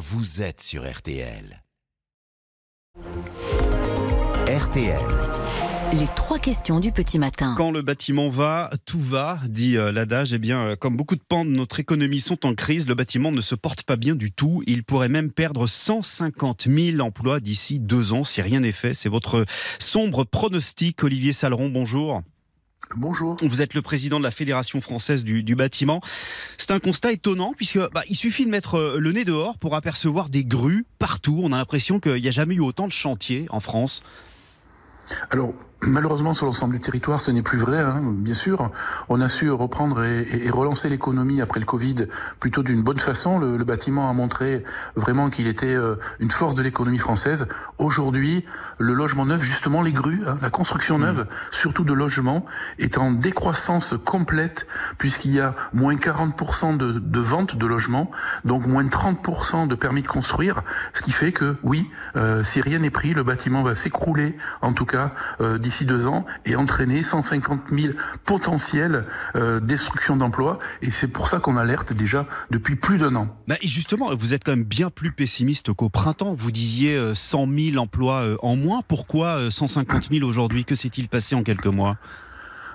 vous êtes sur RTL. RTL. Les trois questions du petit matin. Quand le bâtiment va, tout va, dit euh, l'adage. Eh bien, euh, comme beaucoup de pans de notre économie sont en crise, le bâtiment ne se porte pas bien du tout. Il pourrait même perdre 150 000 emplois d'ici deux ans si rien n'est fait. C'est votre sombre pronostic, Olivier Saleron. Bonjour. Bonjour. Vous êtes le président de la Fédération française du, du bâtiment. C'est un constat étonnant puisque bah, il suffit de mettre euh, le nez dehors pour apercevoir des grues partout. On a l'impression qu'il n'y a jamais eu autant de chantiers en France. Alors, Malheureusement, sur l'ensemble du territoire, ce n'est plus vrai. Hein, bien sûr, on a su reprendre et, et relancer l'économie après le Covid plutôt d'une bonne façon. Le, le, bâtiment a montré vraiment qu'il était euh, une force de l'économie française. Aujourd'hui, le logement neuf, justement les grues, hein, la construction mmh. neuve, surtout de logements, est en décroissance complète puisqu'il y a moins 40% de, de ventes de logements, donc moins 30% de permis de construire, ce qui fait que oui, euh, si rien n'est pris, le bâtiment va s'écrouler, en tout cas. Euh, d'ici deux ans et entraîner 150 000 potentielles euh, destructions d'emplois. Et c'est pour ça qu'on alerte déjà depuis plus d'un an. Bah justement, vous êtes quand même bien plus pessimiste qu'au printemps. Vous disiez 100 euh, 000 emplois euh, en moins. Pourquoi 150 000 aujourd'hui? Que s'est-il passé en quelques mois?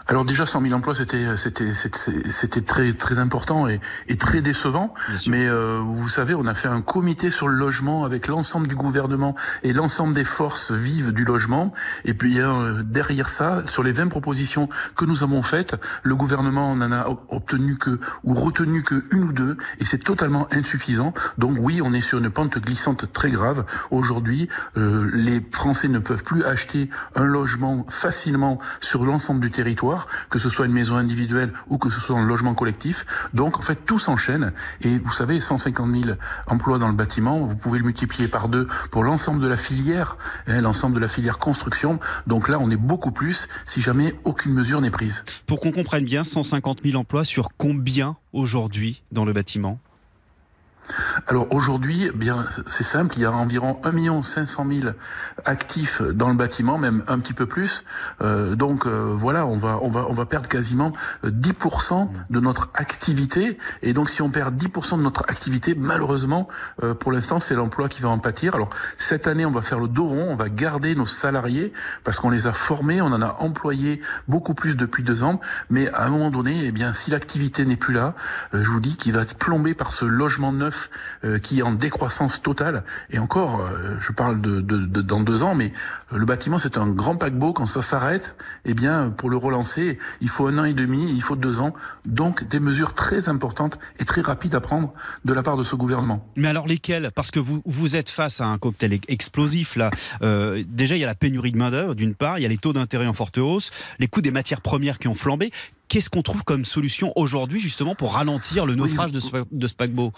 Alors déjà 100 000 emplois c'était c'était c'était très très important et, et très décevant. Mais euh, vous savez on a fait un comité sur le logement avec l'ensemble du gouvernement et l'ensemble des forces vives du logement. Et puis euh, derrière ça sur les 20 propositions que nous avons faites, le gouvernement n'en a obtenu que ou retenu que une ou deux et c'est totalement insuffisant. Donc oui on est sur une pente glissante très grave. Aujourd'hui euh, les Français ne peuvent plus acheter un logement facilement sur l'ensemble du territoire que ce soit une maison individuelle ou que ce soit un logement collectif. Donc en fait tout s'enchaîne et vous savez 150 000 emplois dans le bâtiment, vous pouvez le multiplier par deux pour l'ensemble de la filière, hein, l'ensemble de la filière construction. Donc là on est beaucoup plus si jamais aucune mesure n'est prise. Pour qu'on comprenne bien, 150 000 emplois sur combien aujourd'hui dans le bâtiment? Alors aujourd'hui, eh bien c'est simple, il y a environ 1 500 000 actifs dans le bâtiment, même un petit peu plus. Euh, donc euh, voilà, on va on va on va perdre quasiment 10% de notre activité. Et donc si on perd 10% de notre activité, malheureusement, euh, pour l'instant, c'est l'emploi qui va en pâtir. Alors cette année, on va faire le dos rond, on va garder nos salariés parce qu'on les a formés, on en a employé beaucoup plus depuis deux ans. Mais à un moment donné, eh bien si l'activité n'est plus là, euh, je vous dis qu'il va être plombé par ce logement neuf euh, qui est en décroissance totale. Et encore, euh, je parle de, de, dans deux ans, mais euh, le bâtiment c'est un grand paquebot. Quand ça s'arrête, eh bien pour le relancer, il faut un an et demi, il faut deux ans. Donc des mesures très importantes et très rapides à prendre de la part de ce gouvernement. Mais alors lesquelles? Parce que vous vous êtes face à un cocktail explosif là. déjà il y a la pénurie de main d'œuvre d'une part, il y a les taux d'intérêt en forte hausse, les coûts des matières premières qui ont flambé. Qu'est-ce qu'on trouve comme solution aujourd'hui justement pour ralentir le naufrage de ce, de ce paquebot?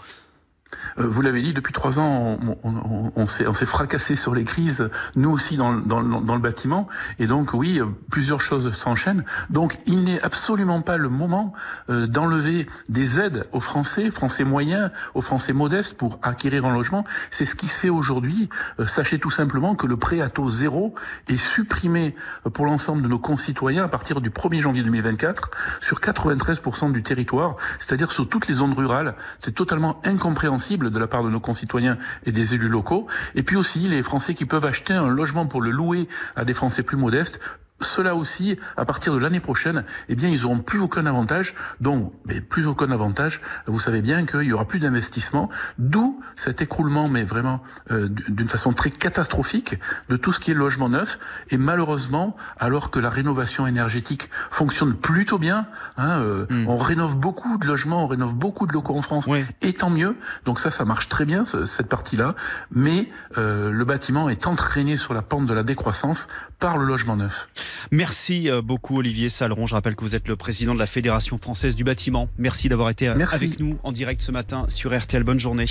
Vous l'avez dit, depuis trois ans, on, on, on s'est fracassé sur les crises, nous aussi dans, dans, dans, le bâtiment. Et donc, oui, euh, plusieurs choses s'enchaînent. Donc, il n'est absolument pas le moment euh, d'enlever des aides aux Français, Français moyens, aux Français modestes pour acquérir un logement. C'est ce qui se fait aujourd'hui. sachez tout simplement que le prêt à taux zéro est supprimé pour l'ensemble de nos concitoyens à partir du 1er janvier 2024 sur 93% du territoire, c'est-à-dire sur toutes les zones rurales. C'est totalement incompréhensible de la part de nos concitoyens et des élus locaux. Et puis aussi les Français qui peuvent acheter un logement pour le louer à des Français plus modestes cela aussi, à partir de l'année prochaine, eh bien, ils n'auront plus aucun avantage. Donc, mais plus aucun avantage. Vous savez bien qu'il y aura plus d'investissement, d'où cet écroulement, mais vraiment euh, d'une façon très catastrophique, de tout ce qui est logement neuf. Et malheureusement, alors que la rénovation énergétique fonctionne plutôt bien, hein, euh, hmm. on rénove beaucoup de logements, on rénove beaucoup de locaux en France, et tant mieux. Donc ça, ça marche très bien cette partie-là. Mais euh, le bâtiment est entraîné sur la pente de la décroissance par le logement neuf. Merci euh, beaucoup Olivier Saleron. Je rappelle que vous êtes le président de la Fédération française du bâtiment. Merci d'avoir été euh, avec nous en direct ce matin sur RTL. Bonne journée.